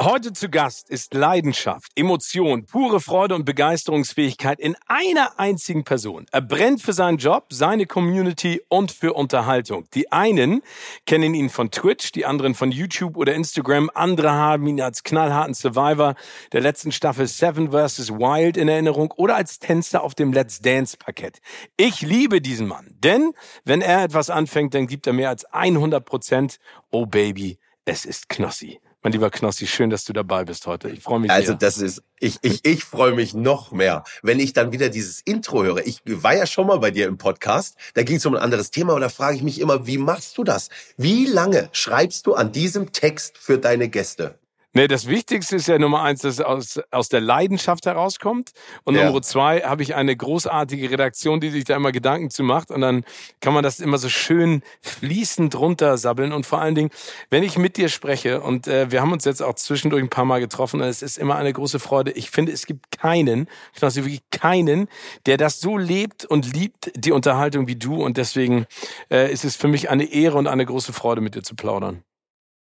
Heute zu Gast ist Leidenschaft, Emotion, pure Freude und Begeisterungsfähigkeit in einer einzigen Person. Er brennt für seinen Job, seine Community und für Unterhaltung. Die einen kennen ihn von Twitch, die anderen von YouTube oder Instagram. Andere haben ihn als knallharten Survivor der letzten Staffel Seven vs. Wild in Erinnerung oder als Tänzer auf dem Let's Dance Parkett. Ich liebe diesen Mann, denn wenn er etwas anfängt, dann gibt er mehr als 100 Prozent. Oh Baby, es ist Knossi. Mein lieber Knossi, schön, dass du dabei bist heute. Ich freue mich Also sehr. das ist, ich, ich, ich freue mich noch mehr, wenn ich dann wieder dieses Intro höre. Ich war ja schon mal bei dir im Podcast, da ging es um ein anderes Thema und da frage ich mich immer, wie machst du das? Wie lange schreibst du an diesem Text für deine Gäste? Nee, das Wichtigste ist ja Nummer eins, dass es aus, aus der Leidenschaft herauskommt. Und Ja. Nummer zwei habe ich eine großartige Redaktion, die sich da immer Gedanken zu macht. Und dann kann man das immer so schön fließend runtersabbeln. Und vor allen Dingen, wenn ich mit dir spreche, und äh, wir haben uns jetzt auch zwischendurch ein paar Mal getroffen, und es ist immer eine große Freude. Ich finde, es gibt keinen, Knossi, wirklich keinen, der das so lebt und liebt, die Unterhaltung wie du. Und deswegen äh, ist es für mich eine Ehre und eine große Freude, mit dir zu plaudern.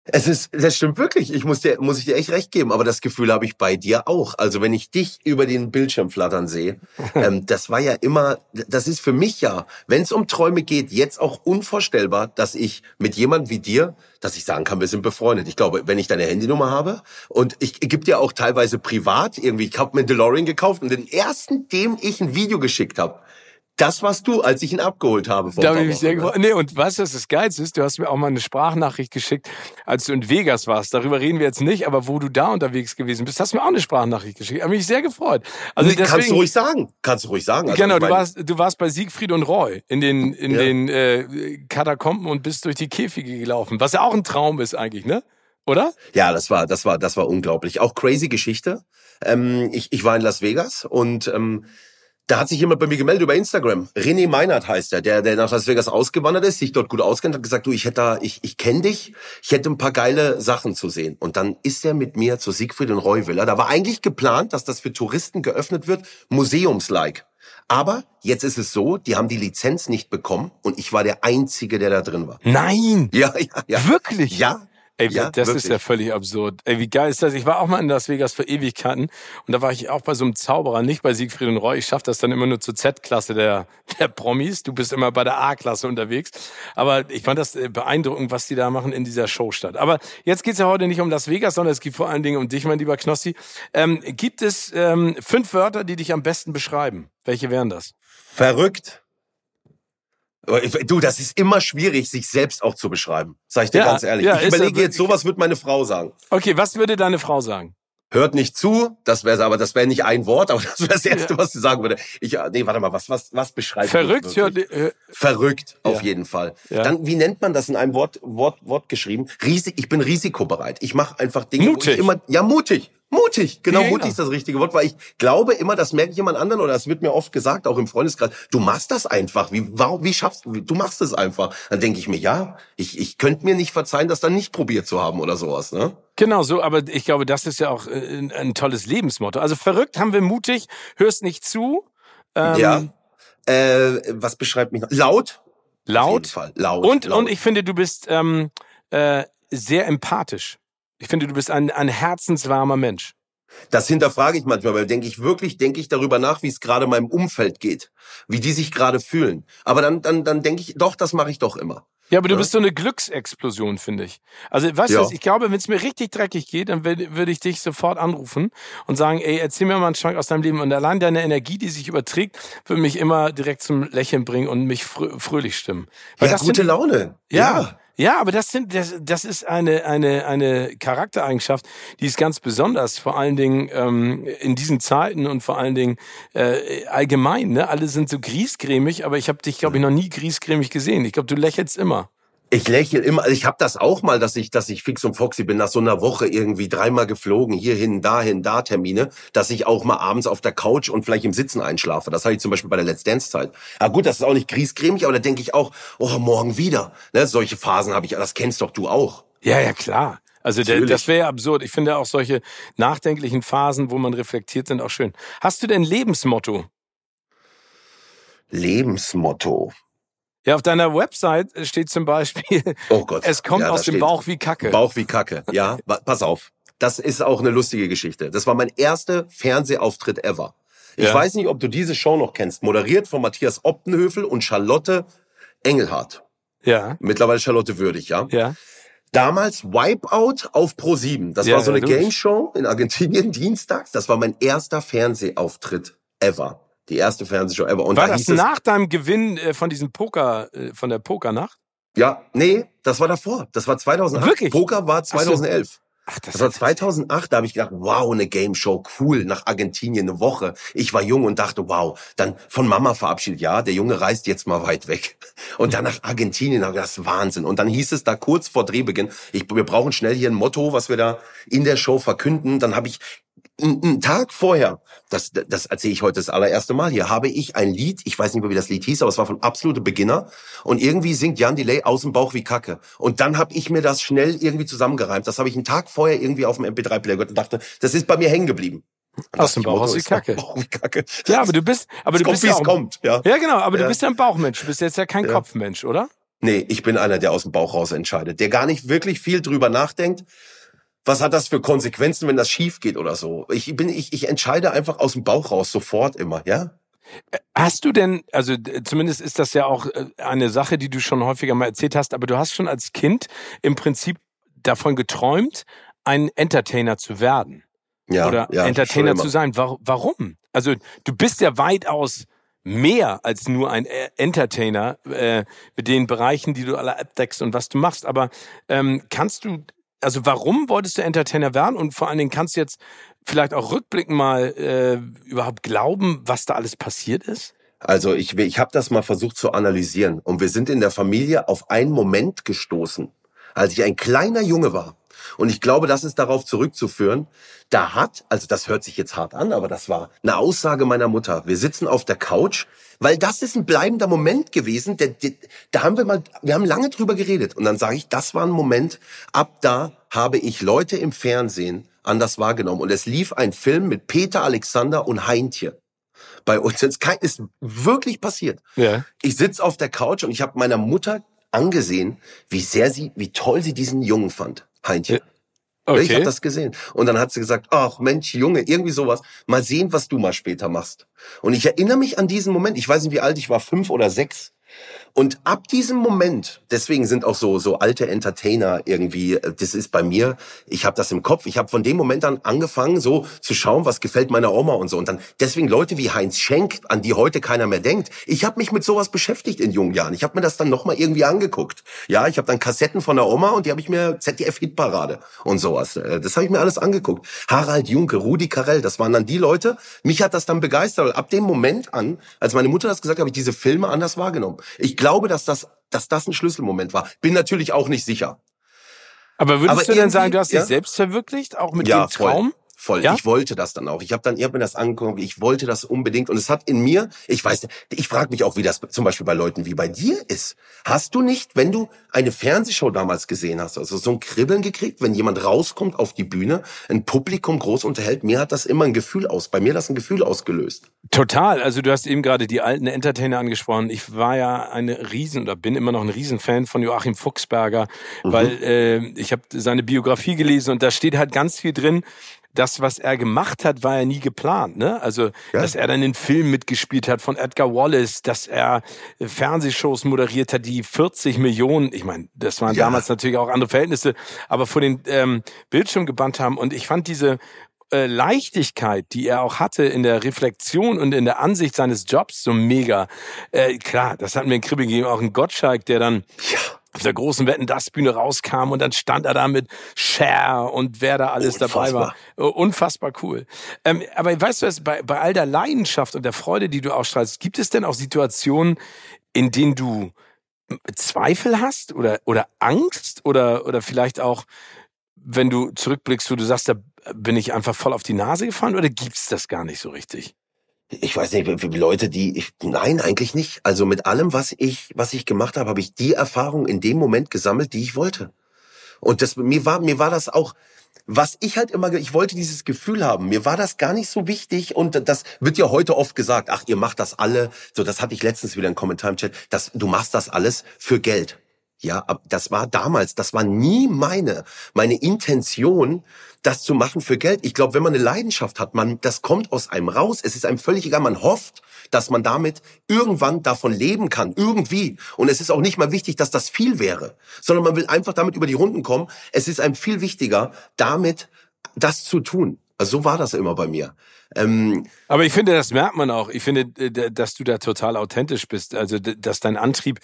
Es ist, das stimmt wirklich. Ich muss dir, muss ich dir echt recht geben. Aber das Gefühl habe ich bei dir auch. Also wenn ich dich über den Bildschirm flattern sehe, ähm, das war ja immer, das ist für mich ja, wenn es um Träume geht, jetzt auch unvorstellbar, dass ich mit jemandem wie dir, dass ich sagen kann, wir sind befreundet. Ich glaube, wenn ich deine Handynummer habe und ich gebe dir auch teilweise privat irgendwie, ich habe mir einen DeLorean gekauft und den ersten, dem ich ein Video geschickt habe, das warst du, als ich ihn abgeholt habe. Da habe ich mich sehr ne? gefreut. Nee, und weißt du, was das Geilste ist? Du hast mir auch mal eine Sprachnachricht geschickt, als du in Vegas warst. Darüber reden wir jetzt nicht, aber wo du da unterwegs gewesen bist, hast du mir auch eine Sprachnachricht geschickt. Habe mich sehr gefreut. Also Nee, kannst du deswegen- ruhig sagen. Kannst du ruhig sagen. Also genau, du warst, du warst bei Siegfried und Roy in den, in Ja. den äh, Katakomben und bist durch die Käfige gelaufen, was ja auch ein Traum ist eigentlich, ne? Oder? Ja, das war, das war, das war unglaublich. Auch crazy Geschichte. Ähm, ich, ich war in Las Vegas und ähm, da hat sich jemand bei mir gemeldet über Instagram. René Meinert heißt er, der, der nach Las Vegas ausgewandert ist, sich dort gut auskennt, hat gesagt, du, ich hätte da, ich, ich kenne dich, ich hätte ein paar geile Sachen zu sehen. Und dann ist er mit mir zu Siegfried und Roy Villa. Da war eigentlich geplant, dass das für Touristen geöffnet wird, museumslike. Aber jetzt ist es so, die haben die Lizenz nicht bekommen und ich war der Einzige, der da drin war. Nein! Ja, ja, ja. Wirklich? Ja, Ey, Ja, das ist wirklich. ja völlig absurd. Ey, wie geil ist das? Ich war auch mal in Las Vegas für Ewigkeiten und da war ich auch bei so einem Zauberer, nicht bei Siegfried und Roy. Ich schaff das dann immer nur zur Z-Klasse der, der Promis. Du bist immer bei der A-Klasse unterwegs. Aber ich fand das äh, beeindruckend, was die da machen in dieser Showstadt. Aber jetzt geht's ja heute nicht um Las Vegas, sondern es geht vor allen Dingen um dich, mein lieber Knossi. Ähm, gibt es ähm, fünf Wörter, die dich am besten beschreiben? Welche wären das? Verrückt. Du, das ist immer schwierig, sich selbst auch zu beschreiben. Sag ich dir Ja, ganz ehrlich. ja, ich überlege jetzt, sowas wird meine Frau sagen. Okay, was würde deine Frau sagen? Hört nicht zu, das wäre aber das wäre nicht ein Wort, aber das wäre das erste, Ja. was sie sagen würde. Ich äh, nee, warte mal, was was was beschreibt Verrückt? Hört, äh, Verrückt auf jeden Fall. Dann wie nennt man das in einem Wort Wort Wort geschrieben? Risik, ich bin risikobereit. Ich mache einfach Dinge, wo Mutig. ich immer ja mutig. Mutig, genau, mutig ja. ist das richtige Wort, weil ich glaube immer, das merke ich jemand anderen oder das wird mir oft gesagt, auch im Freundeskreis, du machst das einfach. Wie, warum, wie schaffst du, du machst es einfach. Dann denke ich mir, ja, ich, ich könnte mir nicht verzeihen, das dann nicht probiert zu haben oder sowas, ne? Genau so, aber ich glaube, das ist ja auch äh, ein, ein tolles Lebensmotto. Also verrückt haben wir mutig, hörst nicht zu. Ähm, ja. Äh, was beschreibt mich noch? Laut? Laut. Laut. Und, laut. und ich finde, du bist ähm, äh, sehr empathisch. Ich finde, du bist ein, ein herzenswarmer Mensch. Das hinterfrage ich manchmal, weil denke ich wirklich, denke ich darüber nach, wie es gerade meinem Umfeld geht, wie die sich gerade fühlen. Aber dann, dann, dann denke ich, doch, das mache ich doch immer. Ja, aber du Ja. bist so eine Glücksexplosion, finde ich. Also, weißt du, Ja. was, ich glaube, wenn es mir richtig dreckig geht, dann würde würd ich dich sofort anrufen und sagen, ey, erzähl mir mal einen Schrank aus deinem Leben. Und allein deine Energie, die sich überträgt, würde mich immer direkt zum Lächeln bringen und mich frö fröhlich stimmen. Weil ja, das gute sind, Laune. Ja. Ja, aber das sind das, das ist eine eine eine Charaktereigenschaft, die ist ganz besonders, vor allen Dingen ähm, in diesen Zeiten und vor allen Dingen äh, allgemein. Ne, alle sind so griesgrämig, aber ich habe dich, glaube ich, noch nie griesgrämig gesehen. Ich glaube, du lächelst immer. Ich lächle immer, also ich habe das auch mal, dass ich, dass ich fix und foxy bin, nach so einer Woche irgendwie dreimal geflogen, hierhin, dahin, da Termine, dass ich auch mal abends auf der Couch und vielleicht im Sitzen einschlafe. Das hatte ich zum Beispiel bei der Let's Dance Zeit. Ja gut, das ist auch nicht griesgrämig, aber da denke ich auch, oh, morgen wieder. Ne, solche Phasen habe ich, das kennst doch du auch. Ja, ja, klar. Also der, das wäre ja absurd. Ich finde auch solche nachdenklichen Phasen, wo man reflektiert, sind auch schön. Hast du denn Lebensmotto? Lebensmotto. Ja, auf deiner Website steht zum Beispiel, oh Gott. es kommt ja, aus dem Bauch wie Kacke. Bauch wie Kacke, ja. Pass auf. Das ist auch eine lustige Geschichte. Das war mein erster Fernsehauftritt ever. Ich ja. weiß nicht, ob du diese Show noch kennst. Moderiert von Matthias Optenhöfel und Charlotte Engelhardt. Ja. Mittlerweile Charlotte Würdig, ja. Ja. Damals Wipeout auf Pro 7. Das ja, war so eine ja, Game Show in Argentinien dienstags. Das war mein erster Fernsehauftritt ever. Die erste Fernsehshow ever. Und war da das nach deinem Gewinn äh, von diesem Poker, äh, von der Pokernacht? Ja, nee, das war davor. Das war 2008. Wirklich? Poker war 2011. Ach, das, das war 2008, da habe ich gedacht, wow, eine Game Show, cool, nach Argentinien eine Woche. Ich war jung und dachte, wow, dann von Mama verabschiedet, ja, der Junge reist jetzt mal weit weg. Und dann nach Argentinien, das ist Wahnsinn. Und dann hieß es da kurz vor Drehbeginn, ich, wir brauchen schnell hier ein Motto, was wir da in der Show verkünden. Dann habe ich einen Tag vorher, das, das erzähle ich heute das allererste Mal hier, habe ich ein Lied, ich weiß nicht mehr, wie das Lied hieß, aber es war von absolute Beginner und irgendwie singt Jan Delay aus dem Bauch wie Kacke. Und dann habe ich mir das schnell irgendwie zusammengereimt. Das habe ich einen Tag vorher irgendwie auf dem MP3-Player gehört und dachte, das ist bei mir hängen geblieben. Aus dem Bauch aus wie Kacke. Bauch wie Kacke. Ja, aber du bist, aber du kommt, bist ja auch, kommt, ja. Ja, genau, aber ja. du bist ja ein Bauchmensch. Du bist jetzt ja kein ja. Kopfmensch, oder? Nee, ich bin einer, der aus dem Bauch raus entscheidet, der gar nicht wirklich viel drüber nachdenkt, was hat das für Konsequenzen, wenn das schief geht oder so? Ich bin, ich, ich entscheide einfach aus dem Bauch raus, sofort immer, ja? Hast du denn, also zumindest ist das ja auch äh, eine Sache, die du schon häufiger mal erzählt hast, aber du hast schon als Kind im Prinzip davon geträumt, ein Entertainer zu werden. Ja, oder ja, Entertainer zu sein. Warum? Also du bist ja weitaus mehr als nur ein äh, Entertainer äh, mit den Bereichen, die du alle abdeckst und was du machst. Aber ähm, kannst du also warum wolltest du Entertainer werden und vor allen Dingen kannst du jetzt vielleicht auch rückblickend mal äh, überhaupt glauben, was da alles passiert ist? Also ich, ich habe das mal versucht zu analysieren und wir sind in der Familie auf einen Moment gestoßen, als ich ein kleiner Junge war. Und ich glaube, das ist darauf zurückzuführen. Da hat, also das hört sich jetzt hart an, aber das war eine Aussage meiner Mutter. Wir sitzen auf der Couch, weil das ist ein bleibender Moment gewesen. Der, der, da haben wir mal, wir haben lange drüber geredet. Und dann sage ich, das war ein Moment. Ab da habe ich Leute im Fernsehen anders wahrgenommen. Und es lief ein Film mit Peter Alexander und Heintje bei uns. Es ist wirklich passiert. Ja. Ich sitze auf der Couch und ich habe meiner Mutter angesehen, wie sehr sie, wie toll sie diesen Jungen fand. Heintje. Okay. Ich habe das gesehen. Und dann hat sie gesagt, ach Mensch, Junge, irgendwie sowas. Mal sehen, was du mal später machst. Und ich erinnere mich an diesen Moment. Ich weiß nicht, wie alt ich war, fünf oder sechs. Und ab diesem Moment, deswegen sind auch so so alte Entertainer irgendwie, äh, das ist bei mir, ich habe das im Kopf, ich habe von dem Moment an angefangen so zu schauen, was gefällt meiner Oma und so und dann deswegen Leute wie Heinz Schenk, an die heute keiner mehr denkt. Ich habe mich mit sowas beschäftigt in jungen Jahren. Ich habe mir das dann noch mal irgendwie angeguckt. Ja, ich habe dann Kassetten von der Oma und die habe ich mir ZDF Hitparade und sowas. Äh, das habe ich mir alles angeguckt. Harald Junke, Rudi Carell, das waren dann die Leute. Mich hat das dann begeistert. Ab dem Moment an, als meine Mutter das gesagt hat, habe ich diese Filme anders wahrgenommen. Ich glaube, dass das, dass das ein Schlüsselmoment war. Bin natürlich auch nicht sicher. Aber würdest Aber du denn sagen, du hast ja? dich selbst verwirklicht, auch mit ja, dem Traum? Voll voll. Ja? Ich wollte das dann auch. Ich habe dann, ich habe mir das angeguckt, ich wollte das unbedingt und es hat in mir, ich weiß, ich frage mich auch, wie das zum Beispiel bei Leuten wie bei dir ist. Hast du nicht, wenn du eine Fernsehshow damals gesehen hast, also so ein Kribbeln gekriegt, wenn jemand rauskommt auf die Bühne, ein Publikum groß unterhält, mir hat das immer ein Gefühl aus, bei mir das ein Gefühl ausgelöst. Total. Also du hast eben gerade die alten Entertainer angesprochen. Ich war ja eine Riesen oder bin immer noch ein Riesenfan von Joachim Fuchsberger, mhm. weil äh, ich habe seine Biografie gelesen und da steht halt ganz viel drin, das, was er gemacht hat, war ja nie geplant. Ne? Also, ja. dass er dann in Film mitgespielt hat von Edgar Wallace, dass er Fernsehshows moderiert hat, die 40 Millionen, ich meine, das waren ja. damals natürlich auch andere Verhältnisse, aber vor den ähm, Bildschirm gebannt haben. Und ich fand diese äh, Leichtigkeit, die er auch hatte in der Reflexion und in der Ansicht seines Jobs so mega. Äh, klar, das hat mir ein Kribbel gegeben, auch ein Gottschalk, der dann ja auf der großen Wetten das Bühne rauskam und dann stand er da mit Cher und wer da alles Unfassbar. dabei war. Oh, unfassbar cool. Ähm, aber weißt du, was, bei, bei all der Leidenschaft und der Freude, die du ausstrahlst, gibt es denn auch Situationen, in denen du Zweifel hast oder, oder Angst oder, oder vielleicht auch, wenn du zurückblickst, wo du sagst, da bin ich einfach voll auf die Nase gefallen oder gibt's das gar nicht so richtig? Ich weiß nicht, wie Leute, die ich nein, eigentlich nicht. Also mit allem, was ich was ich gemacht habe, habe ich die Erfahrung in dem Moment gesammelt, die ich wollte. Und das mir war mir war das auch was ich halt immer, ich wollte dieses Gefühl haben. Mir war das gar nicht so wichtig und das wird ja heute oft gesagt. Ach, ihr macht das alle. So, das hatte ich letztens wieder im Kommentar im Chat. Das, du machst das alles für Geld. Ja, das war damals, das war nie meine, meine Intention, das zu machen für Geld. Ich glaube, wenn man eine Leidenschaft hat, man, das kommt aus einem raus. Es ist einem völlig egal. Man hofft, dass man damit irgendwann davon leben kann, irgendwie. Und es ist auch nicht mal wichtig, dass das viel wäre, sondern man will einfach damit über die Runden kommen. Es ist einem viel wichtiger, damit das zu tun. Also so war das immer bei mir. Ähm, Aber ich finde, das merkt man auch. Ich finde, dass du da total authentisch bist. Also, dass dein Antrieb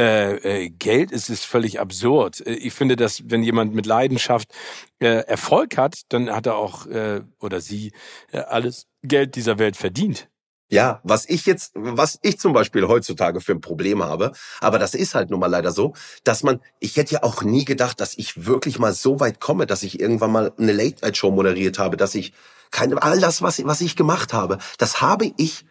äh, äh, Geld ist, ist völlig absurd. Äh, ich finde, dass wenn jemand mit Leidenschaft äh, Erfolg hat, dann hat er auch äh, oder sie äh, alles Geld dieser Welt verdient. Ja, was ich jetzt, was ich zum Beispiel heutzutage für ein Problem habe, aber das ist halt nun mal leider so, dass man, ich hätte ja auch nie gedacht, dass ich wirklich mal so weit komme, dass ich irgendwann mal eine Late-Night-Show moderiert habe, dass ich keine, all das, was, was ich gemacht habe, das habe ich,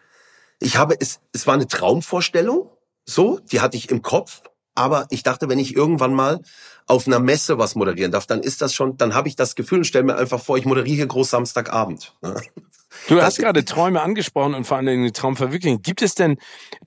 ich habe, es, es war eine Traumvorstellung, so, die hatte ich im Kopf, aber ich dachte, wenn ich irgendwann mal auf einer Messe was moderieren darf, dann ist das schon, dann habe ich das Gefühl und stell mir einfach vor, ich moderiere hier groß Samstagabend. Ne? Du hast gerade Träume angesprochen und vor allen Dingen die Traumverwirklichung. Gibt es denn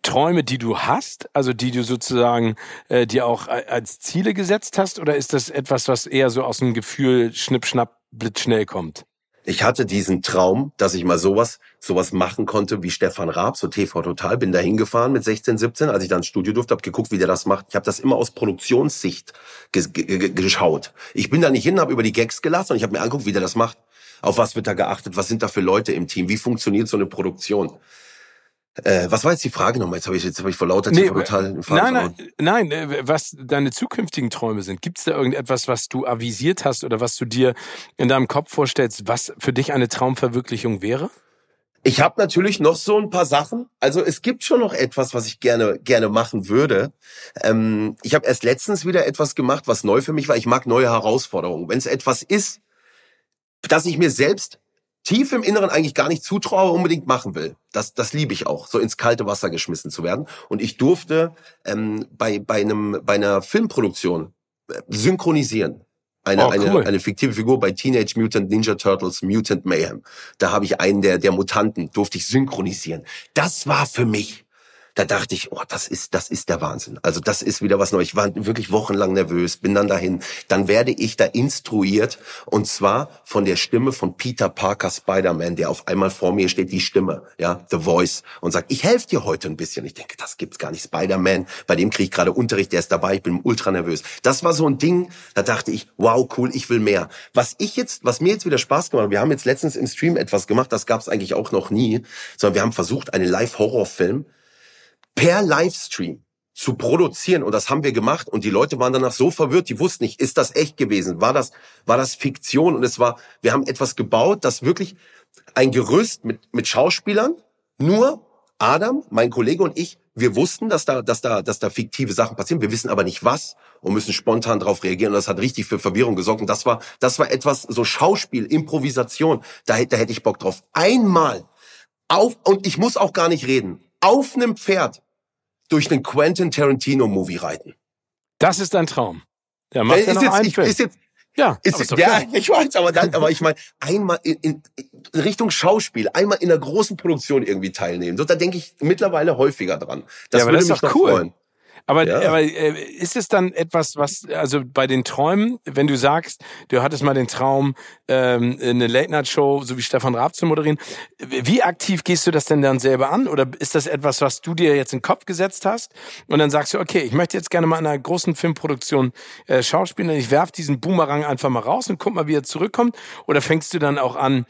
Träume, die du hast, also die du sozusagen äh, dir auch als Ziele gesetzt hast, oder ist das etwas, was eher so aus dem Gefühl schnipp, schnapp, blitzschnell kommt? Ich hatte diesen Traum, dass ich mal sowas, sowas machen konnte wie Stefan Raab, so TV Total. Bin da hingefahren mit 16, 17, als ich dann ins Studio durfte, habe geguckt, wie der das macht. Ich habe das immer aus Produktionssicht geschaut. Ich bin da nicht hin, habe über die Gags gelassen und ich habe mir angeguckt, wie der das macht. Auf was wird da geachtet? Was sind da für Leute im Team? Wie funktioniert so eine Produktion? Äh, was war jetzt die Frage nochmal? Jetzt habe ich jetzt hab ich vor lauter nee, total Nein, nein, nein, äh, was deine zukünftigen Träume sind. Gibt es da irgendetwas, was du avisiert hast oder was du dir in deinem Kopf vorstellst, was für dich eine Traumverwirklichung wäre? Ich habe natürlich noch so ein paar Sachen. Also es gibt schon noch etwas, was ich gerne gerne machen würde. Ähm, ich habe erst letztens wieder etwas gemacht, was neu für mich war. Ich mag neue Herausforderungen. Wenn es etwas ist, dass ich mir selbst tief im Inneren eigentlich gar nicht zutraue, unbedingt machen will. Das, das liebe ich auch, so ins kalte Wasser geschmissen zu werden. Und ich durfte ähm, bei, bei, einem, bei einer Filmproduktion äh, synchronisieren. Eine, oh, cool. eine, eine fiktive Figur bei Teenage Mutant Ninja Turtles Mutant Mayhem. Da habe ich einen der, der Mutanten, durfte ich synchronisieren. Das war für mich da dachte ich, oh, das ist, das ist der Wahnsinn. Also das ist wieder was Neues. Ich war wirklich wochenlang nervös, bin dann dahin. Dann werde ich da instruiert und zwar von der Stimme von Peter Parker Spider-Man, der auf einmal vor mir steht, die Stimme, ja, The Voice und sagt, ich helfe dir heute ein bisschen. Ich denke, das gibt's gar nicht. Spider-Man, bei dem kriege ich gerade Unterricht, der ist dabei, ich bin ultra nervös. Das war so ein Ding, da dachte ich, wow, cool, ich will mehr. Was ich jetzt, was mir jetzt wieder Spaß gemacht hat, wir haben jetzt letztens im Stream etwas gemacht, das gab's eigentlich auch noch nie, sondern wir haben versucht, einen Live-Horrorfilm per Livestream zu produzieren. Und das haben wir gemacht. Und die Leute waren danach so verwirrt, die wussten nicht, ist das echt gewesen, war das war das Fiktion? Und es war wir haben etwas gebaut, das wirklich ein Gerüst mit mit Schauspielern, nur Adam, mein Kollege und ich, wir wussten, dass da dass da dass da fiktive Sachen passieren, wir wissen aber nicht was und müssen spontan darauf reagieren. Und das hat richtig für Verwirrung gesorgt. Und das war das war etwas so Schauspiel, Improvisation, da, da hätte ich Bock drauf. Einmal auf und ich muss auch gar nicht reden. Auf einem Pferd durch einen Quentin Tarantino Movie reiten. Das ist ein Traum. Der macht ja, noch jetzt, einen ich, Ist jetzt, ja, ist, ist ja, ich weiß, aber dann, aber ich meine, einmal in, in, Richtung Schauspiel, einmal in einer großen Produktion irgendwie teilnehmen. So, da denke ich mittlerweile häufiger dran. Das ja, würde das mich doch cool. freuen. Aber, ja. aber äh, ist es dann etwas, was, also bei den Träumen, wenn du sagst, du hattest mal den Traum, ähm, eine Late-Night-Show, so wie Stefan Raab zu moderieren, wie aktiv gehst du das denn dann selber an? Oder ist das etwas, was du dir jetzt in den Kopf gesetzt hast und dann sagst du, okay, ich möchte jetzt gerne mal in einer großen Filmproduktion äh, schauspielen, ich werf diesen Boomerang einfach mal raus und guck mal, wie er zurückkommt? Oder fängst du dann auch an,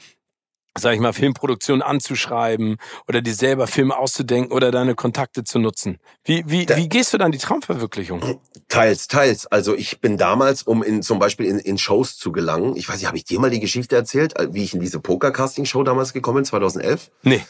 sag ich mal, Filmproduktion anzuschreiben oder dir selber Filme auszudenken oder deine Kontakte zu nutzen. Wie, wie, wie gehst du dann die Traumverwirklichung? Teils, teils. Also ich bin damals, um in zum Beispiel in, in Shows zu gelangen, ich weiß nicht, habe ich dir mal die Geschichte erzählt, wie ich in diese Poker-Casting-Show damals gekommen bin, 2011? Nee.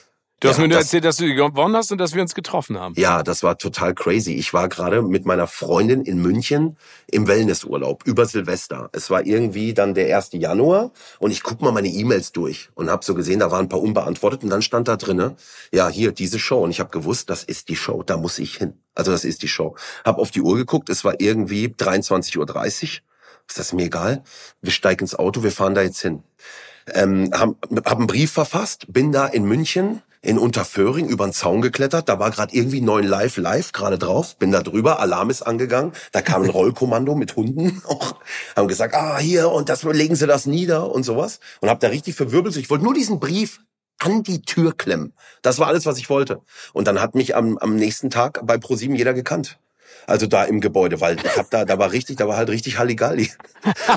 Du hast ja, mir nur das, erzählt, dass du gewonnen hast und dass wir uns getroffen haben. Ja, das war total crazy. Ich war gerade mit meiner Freundin in München im Wellnessurlaub über Silvester. Es war irgendwie dann der 1. Januar und ich guck mal meine E-Mails durch und habe so gesehen, da waren ein paar unbeantwortet und dann stand da drinne, ja, hier diese Show und ich habe gewusst, das ist die Show, da muss ich hin. Also das ist die Show. Hab auf die Uhr geguckt, es war irgendwie 23.30 Uhr. Ist das mir egal? Wir steigen ins Auto, wir fahren da jetzt hin. Ähm, haben hab einen Brief verfasst, bin da in München in Unterföhring über den Zaun geklettert. Da war gerade irgendwie neun Live Live gerade drauf. Bin da drüber, Alarm ist angegangen. Da kam ein Rollkommando mit Hunden auch. Haben gesagt, ah, hier, und das legen Sie das nieder und sowas. Und hab da richtig verwirbelt. Ich wollte nur diesen Brief an die Tür klemmen. Das war alles, was ich wollte. Und dann hat mich am, am nächsten Tag bei ProSieben jeder gekannt. Also da im Gebäude, weil ich hab da, da war richtig, da war halt richtig Halligalli.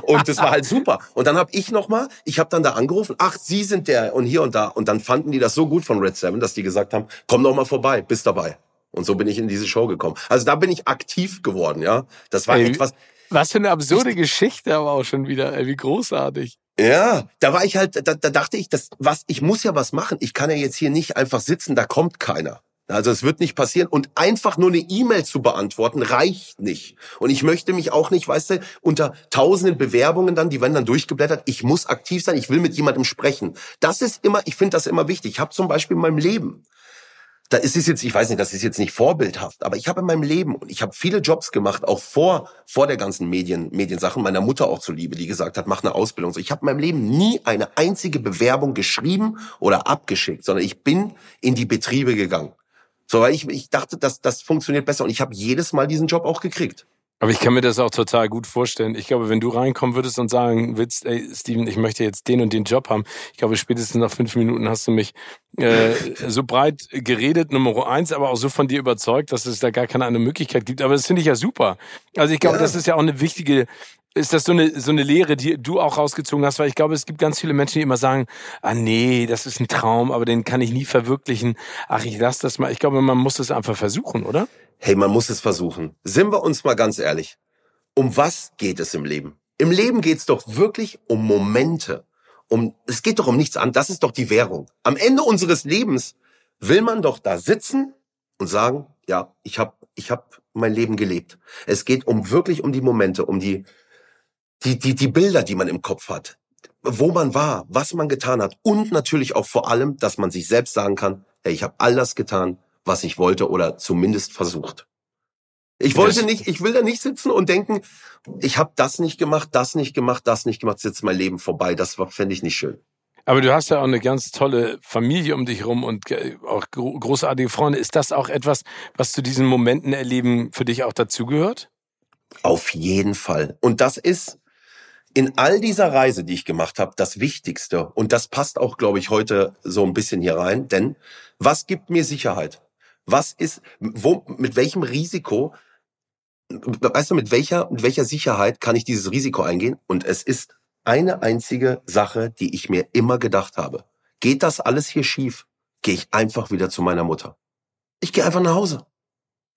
Und das war halt super. Und dann habe ich noch mal, ich habe dann da angerufen, ach, Sie sind der und hier und da. Und dann fanden die das so gut von Red Seven, dass die gesagt haben, komm noch mal vorbei, bist dabei. Und so bin ich in diese Show gekommen. Also da bin ich aktiv geworden, ja. Das war Ey, etwas. Was für eine absurde ich, Geschichte aber auch schon wieder, ey, wie großartig. Ja, da war ich halt, da, da dachte ich, das, was, ich muss ja was machen. Ich kann ja jetzt hier nicht einfach sitzen, da kommt keiner. Also es wird nicht passieren. Und einfach nur eine E-Mail zu beantworten, reicht nicht. Und ich möchte mich auch nicht, weißt du, unter tausenden Bewerbungen dann, die werden dann durchgeblättert, ich muss aktiv sein, ich will mit jemandem sprechen. Das ist immer, ich finde das immer wichtig. Ich habe zum Beispiel in meinem Leben, da ist es jetzt, ich weiß nicht, das ist jetzt nicht vorbildhaft, aber ich habe in meinem Leben und ich habe viele Jobs gemacht, auch vor vor der ganzen Medien Mediensachen, meiner Mutter auch zuliebe, die gesagt hat, mach eine Ausbildung. Ich habe in meinem Leben nie eine einzige Bewerbung geschrieben oder abgeschickt, sondern ich bin in die Betriebe gegangen. So, weil ich, ich dachte, dass das funktioniert besser und ich habe jedes Mal diesen Job auch gekriegt. Aber ich kann mir das auch total gut vorstellen. Ich glaube, wenn du reinkommen würdest und sagen willst, ey, Steven, ich möchte jetzt den und den Job haben, ich glaube, spätestens nach fünf Minuten hast du mich äh, so breit geredet, Nummer eins, aber auch so von dir überzeugt, dass es da gar keine andere Möglichkeit gibt. Aber das finde ich ja super. Also ich glaube, ja. das ist ja auch eine wichtige ist das so eine, so eine Lehre, die du auch rausgezogen hast? Weil ich glaube, es gibt ganz viele Menschen, die immer sagen, ah nee, das ist ein Traum, aber den kann ich nie verwirklichen. Ach, ich lass das mal. Ich glaube, man muss es einfach versuchen, oder? Hey, man muss es versuchen. Sind wir uns mal ganz ehrlich. Um was geht es im Leben? Im Leben geht's doch wirklich um Momente. Um, es geht doch um nichts an. Das ist doch die Währung. Am Ende unseres Lebens will man doch da sitzen und sagen, ja, ich habe ich hab mein Leben gelebt. Es geht um wirklich um die Momente, um die die, die, die Bilder, die man im Kopf hat, wo man war, was man getan hat und natürlich auch vor allem, dass man sich selbst sagen kann, hey, ich habe all das getan, was ich wollte oder zumindest versucht. Ich wollte nicht, ich will da nicht sitzen und denken, ich habe das nicht gemacht, das nicht gemacht, das nicht gemacht, jetzt mein Leben vorbei. Das fände ich nicht schön. Aber du hast ja auch eine ganz tolle Familie um dich rum und auch großartige Freunde. Ist das auch etwas, was zu diesen Momenten erleben für dich auch dazugehört? Auf jeden Fall. Und das ist, in all dieser Reise, die ich gemacht habe, das Wichtigste, und das passt auch, glaube ich, heute so ein bisschen hier rein, denn was gibt mir Sicherheit? Was ist, wo, mit welchem Risiko, weißt du, mit welcher, mit welcher Sicherheit kann ich dieses Risiko eingehen? Und es ist eine einzige Sache, die ich mir immer gedacht habe. Geht das alles hier schief, gehe ich einfach wieder zu meiner Mutter. Ich gehe einfach nach Hause.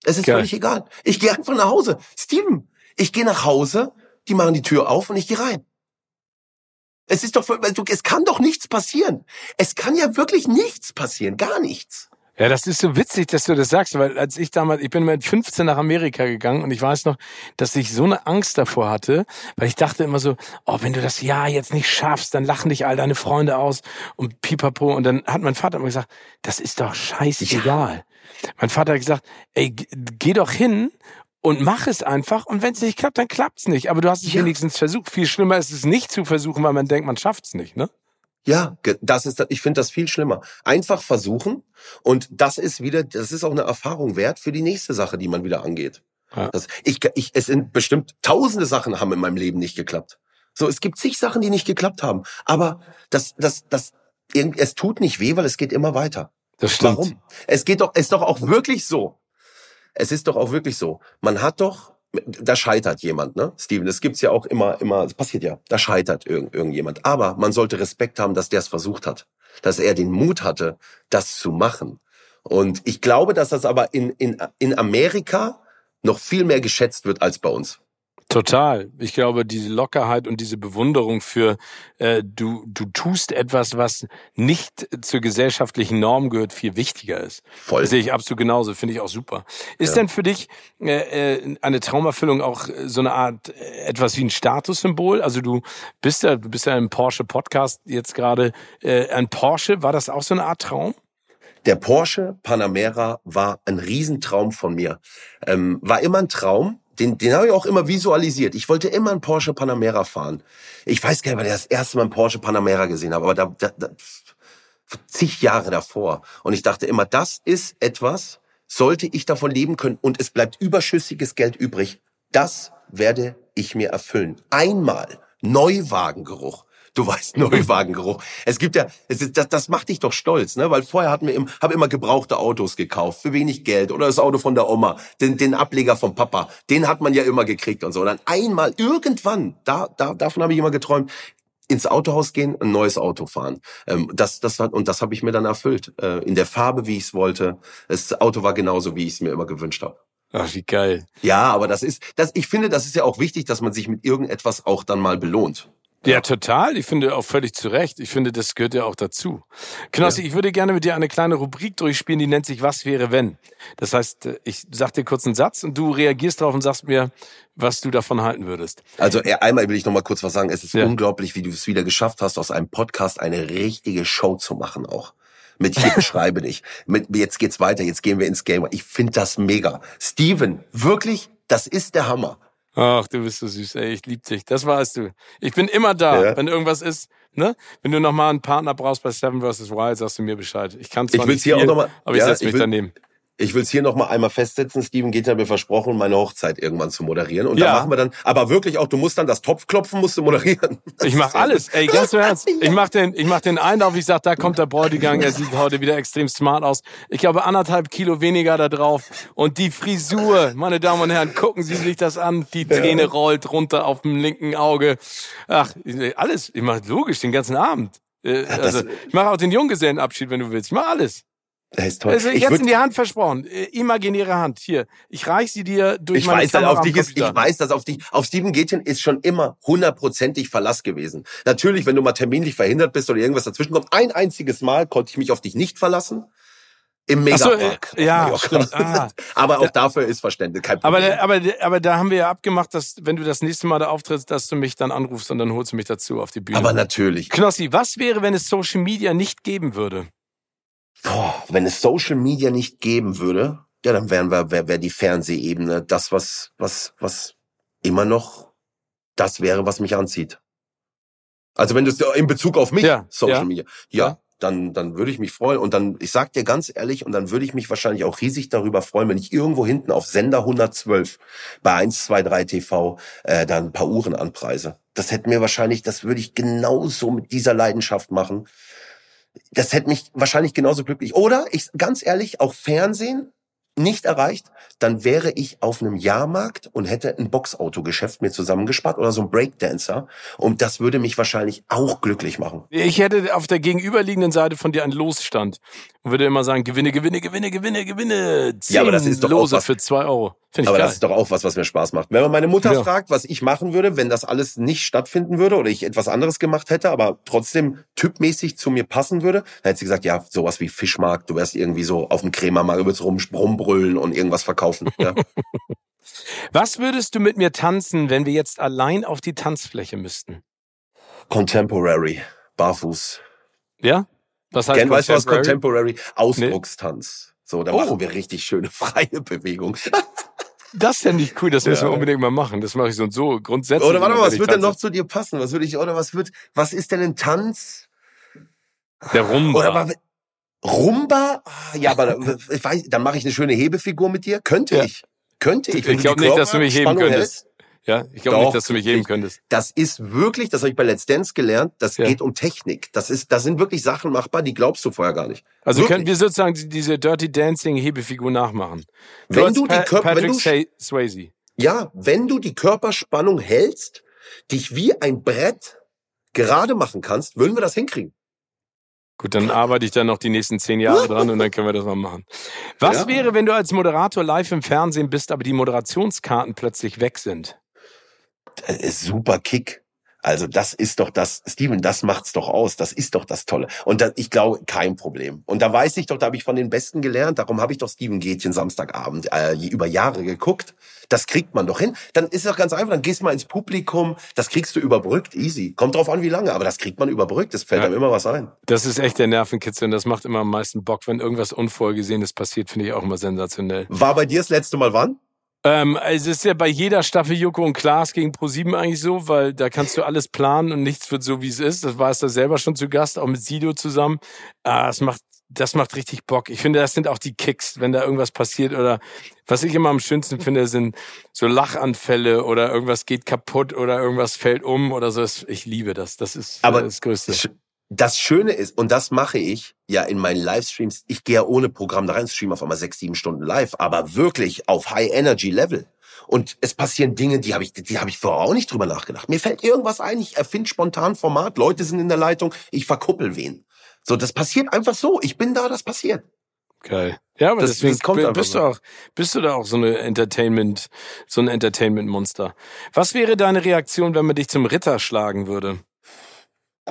Es ist Geil. völlig egal. Ich gehe einfach nach Hause. Steven, ich gehe nach Hause die machen die Tür auf und ich gehe rein. Es ist doch, es kann doch nichts passieren. Es kann ja wirklich nichts passieren, gar nichts. Ja, das ist so witzig, dass du das sagst, weil als ich damals, ich bin mit 15 nach Amerika gegangen und ich weiß noch, dass ich so eine Angst davor hatte, weil ich dachte immer so, oh, wenn du das Jahr jetzt nicht schaffst, dann lachen dich all deine Freunde aus und pipapo. Und dann hat mein Vater immer gesagt, das ist doch scheißegal. Ja. Mein Vater hat gesagt, ey, geh doch hin und mach es einfach. Und wenn es nicht klappt, dann klappt's nicht. Aber du hast es ja. wenigstens versucht. Viel schlimmer ist es nicht zu versuchen, weil man denkt, man schafft's nicht, ne? Ja, das ist, ich finde das viel schlimmer. Einfach versuchen und das ist wieder, das ist auch eine Erfahrung wert für die nächste Sache, die man wieder angeht. Ja. Das, ich, ich, es sind bestimmt tausende Sachen haben in meinem Leben nicht geklappt. So, es gibt zig Sachen, die nicht geklappt haben. Aber das, das, das, es tut nicht weh, weil es geht immer weiter. Das stimmt. Warum? Es geht doch, es ist doch auch wirklich so es ist doch auch wirklich so. Man hat doch, da scheitert jemand, ne? Steven, das gibt's ja auch immer, immer, das passiert ja. Da scheitert irgend, irgendjemand. Aber man sollte Respekt haben, dass der es versucht hat. Dass er den Mut hatte, das zu machen. Und ich glaube, dass das aber in, in, in Amerika noch viel mehr geschätzt wird als bei uns. Total. Ich glaube, diese Lockerheit und diese Bewunderung für äh, du du tust etwas, was nicht zur gesellschaftlichen Norm gehört, viel wichtiger ist. Voll. Das sehe ich absolut genauso. Finde ich auch super. Ist denn für dich äh, äh, eine Traumerfüllung auch äh, so eine Art äh, etwas wie ein Statussymbol? Also du bist ja du bist ja im Porsche Podcast jetzt gerade äh, ein Porsche. War das auch so eine Art Traum? Der Porsche Panamera war ein Riesentraum von mir. Ähm, war immer ein Traum den, den habe ich auch immer visualisiert. Ich wollte immer einen Porsche Panamera fahren. Ich weiß gar nicht, weil ich das erste Mal einen Porsche Panamera gesehen habe, aber da, da, da zig Jahre davor. Und ich dachte immer, das ist etwas, sollte ich davon leben können und es bleibt überschüssiges Geld übrig, das werde ich mir erfüllen. Einmal Neuwagengeruch. Du weißt, Neuwagengeruch. Es gibt ja, es ist, das, das macht dich doch stolz, ne? Weil vorher hatten wir im, habe immer gebrauchte Autos gekauft für wenig Geld oder das Auto von der Oma, den, den Ableger vom Papa, den hat man ja immer gekriegt und so. Und dann einmal irgendwann, da, da davon habe ich immer geträumt, ins Autohaus gehen, ein neues Auto fahren. Ähm, das, das hat, und das habe ich mir dann erfüllt. Äh, in der Farbe, wie ich es wollte. Das Auto war genauso, wie ich es mir immer gewünscht habe. Ach, wie geil. Ja, aber das ist, das, ich finde, das ist ja auch wichtig, dass man sich mit irgendetwas auch dann mal belohnt. Ja, total. Ich finde auch völlig zu Recht. Ich finde, das gehört ja auch dazu. Knossi, ja. ich würde gerne mit dir eine kleine Rubrik durchspielen, die nennt sich Was wäre wenn? Das heißt, ich sag dir kurz einen Satz und du reagierst darauf und sagst mir, was du davon halten würdest. Also einmal will ich noch mal kurz was sagen. Es ist ja. unglaublich, wie du es wieder geschafft hast, aus einem Podcast eine richtige Show zu machen auch mit hier beschreibe dich. Mit, jetzt geht's weiter, jetzt gehen wir ins Game. Ich finde das mega. Steven, wirklich, das ist der Hammer. Ach, du bist so süß, ey, ich lieb dich. Das weißt du. Ich bin immer da, ja. wenn irgendwas ist. Ne? Wenn du nochmal einen Partner brauchst bei Seven vs. Wild, sagst du mir Bescheid. Ich kann zwar ich will's nicht hier viel, auch noch mal, aber ich ja, setze mich will, daneben. Ich will es hier noch mal einmal festsetzen. Steven geht ja mir versprochen, meine Hochzeit irgendwann zu moderieren. Und ja. da machen wir dann, aber wirklich auch, du musst dann das Topfklopfen musst du moderieren. Ich mach alles. Ey, ganz im Ernst. Ich mach den, ich mach den Einlauf. Ich sag, da kommt der Bräutigam. Er sieht heute wieder extrem smart aus. Ich habe anderthalb Kilo weniger da drauf. Und die Frisur, meine Damen und Herren, gucken Sie sich das an. Die Träne rollt runter auf dem linken Auge. Ach, alles. Ich mach logisch den ganzen Abend. Äh, also, ich mache auch den Junggesellenabschied, wenn du willst. Ich mach alles. Das ist toll. Also jetzt in die Hand versprochen. Äh, imaginäre Hand. Hier. Ich reich sie dir durch ich meine weiß, Kamera auf dich ist, Ich weiß, dass auf dich, auf Steven Gätchen ist schon immer hundertprozentig Verlass gewesen. Natürlich, wenn du mal terminlich verhindert bist oder irgendwas dazwischen kommt, ein einziges Mal konnte ich mich auf dich nicht verlassen. Im Megapark. So, äh, ja. Ah. aber auch dafür ist Verständnis kein Problem. Aber, aber, aber da haben wir ja abgemacht, dass wenn du das nächste Mal da auftrittst, dass du mich dann anrufst und dann holst du mich dazu auf die Bühne. Aber natürlich. Knossi, was wäre, wenn es Social Media nicht geben würde? Boah, wenn es Social Media nicht geben würde, ja, dann wären wir, wäre wär die Fernsehebene das, was, was, was immer noch das wäre, was mich anzieht. Also wenn du es in Bezug auf mich, ja, Social ja, Media, ja, ja, dann, dann würde ich mich freuen. Und dann, ich sag dir ganz ehrlich, und dann würde ich mich wahrscheinlich auch riesig darüber freuen, wenn ich irgendwo hinten auf Sender 112 bei 123 TV äh, dann ein paar Uhren anpreise. Das hätte mir wahrscheinlich, das würde ich genauso mit dieser Leidenschaft machen das hätte mich wahrscheinlich genauso glücklich. Oder ich ganz ehrlich, auch Fernsehen nicht erreicht, dann wäre ich auf einem Jahrmarkt und hätte ein Boxautogeschäft mir zusammengespart oder so ein Breakdancer und das würde mich wahrscheinlich auch glücklich machen. Ich hätte auf der gegenüberliegenden Seite von dir einen Losstand und würde immer sagen, gewinne, gewinne, gewinne, gewinne, gewinne. Zehn ja, aber das ist doch Lose was, für zwei Euro. Find ich aber geil. das ist doch auch was, was mir Spaß macht. Wenn man meine Mutter ja. fragt, was ich machen würde, wenn das alles nicht stattfinden würde oder ich etwas anderes gemacht hätte, aber trotzdem typmäßig zu mir passen würde, dann hätte sie gesagt, ja, sowas wie Fischmarkt, du wärst irgendwie so auf dem Krämermarkt, du würdest rum, rumbrüllen und irgendwas verkaufen. Ja. was würdest du mit mir tanzen, wenn wir jetzt allein auf die Tanzfläche müssten? Contemporary, barfuß. Ja? Was heißt Ken, weißt du was Contemporary? Ausdruckstanz. Nee. So, da oh. machen wir richtig schöne freie Bewegung. Das ist ja nicht cool, das müssen ja. wir unbedingt mal machen. Das mache ich so und so grundsätzlich. Oder warte mal, was wird denn noch zu dir passen? Was würde ich, oder was wird, was ist denn ein Tanz? Der Rumba. Oder aber, Rumba? Ah, ja, aber ich weiß, dann mache ich eine schöne Hebefigur mit dir. Könnte ja. ich. Könnte ich. Ich glaube nicht, dass du mich heben könntest. Hältst, ja, ich glaube nicht, dass du mich heben könntest. Das ist wirklich, das habe ich bei Let's Dance gelernt, das ja. geht um Technik. Das ist, da sind wirklich Sachen machbar, die glaubst du vorher gar nicht. Also wirklich. können wir sozusagen diese Dirty Dancing Hebefigur nachmachen. Du wenn du die Körper, wenn du, Swayze. Ja, wenn du die Körperspannung hältst, dich wie ein Brett gerade machen kannst, würden wir das hinkriegen. Gut, dann arbeite ich dann noch die nächsten zehn Jahre dran und dann können wir das mal machen. Was ja. wäre, wenn du als Moderator live im Fernsehen bist, aber die Moderationskarten plötzlich weg sind? Äh, super Kick. Also das ist doch das, Steven, das macht's doch aus. Das ist doch das Tolle. Und da, ich glaube, kein Problem. Und da weiß ich doch, da habe ich von den Besten gelernt. Darum habe ich doch Steven Gätchen Samstagabend äh, über Jahre geguckt. Das kriegt man doch hin. Dann ist es doch ganz einfach. Dann gehst du mal ins Publikum. Das kriegst du überbrückt, easy. Kommt drauf an, wie lange. Aber das kriegt man überbrückt. Es fällt ja. einem immer was ein. Das ist echt der Nervenkitzel. Und das macht immer am meisten Bock, wenn irgendwas Unvorgesehenes passiert. Finde ich auch immer sensationell. War bei dir das letzte Mal wann? Ähm, es ist ja bei jeder Staffel Joko und Klaas gegen Pro7 eigentlich so, weil da kannst du alles planen und nichts wird so, wie es ist. Das war es da selber schon zu Gast, auch mit Sido zusammen. Ah, das macht, das macht richtig Bock. Ich finde, das sind auch die Kicks, wenn da irgendwas passiert oder was ich immer am schönsten finde, sind so Lachanfälle oder irgendwas geht kaputt oder irgendwas fällt um oder so. Ich liebe das. Das ist Aber das Größte das Schöne ist, und das mache ich ja in meinen Livestreams, ich gehe ja ohne Programm da rein, stream auf einmal sechs, sieben Stunden live, aber wirklich auf High Energy Level. Und es passieren Dinge, die habe ich, die habe ich vorher auch nicht drüber nachgedacht. Mir fällt irgendwas ein, ich erfinde spontan Format, Leute sind in der Leitung, ich verkuppel wen. So, das passiert einfach so. Ich bin da, das passiert. Geil. Ja, aber das, deswegen das kommt bist du auch, bist du da auch so eine Entertainment, so ein Entertainment-Monster. Was wäre deine Reaktion, wenn man dich zum Ritter schlagen würde?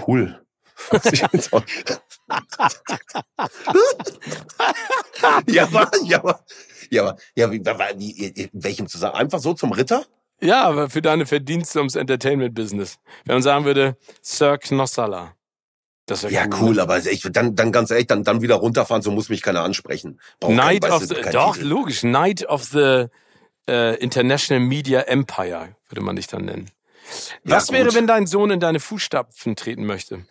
Cool. ja, aber, ja, aber, ja, aber, ja, wie, wie, in welchem Zusammenhang? Einfach so zum Ritter? Ja, aber für deine Verdienste ums Entertainment-Business. Wenn man sagen würde, Sir Knossala. Das ja, cool, cool, ne? aber ich, dann, dann ganz ehrlich, dann, dann wieder runterfahren, so muss mich keiner ansprechen. Brauch Night kein, of the, doch, Titel. logisch, Night of the uh, International Media Empire, würde man dich dann nennen. Was ja, wäre, wenn dein Sohn in deine Fußstapfen treten möchte?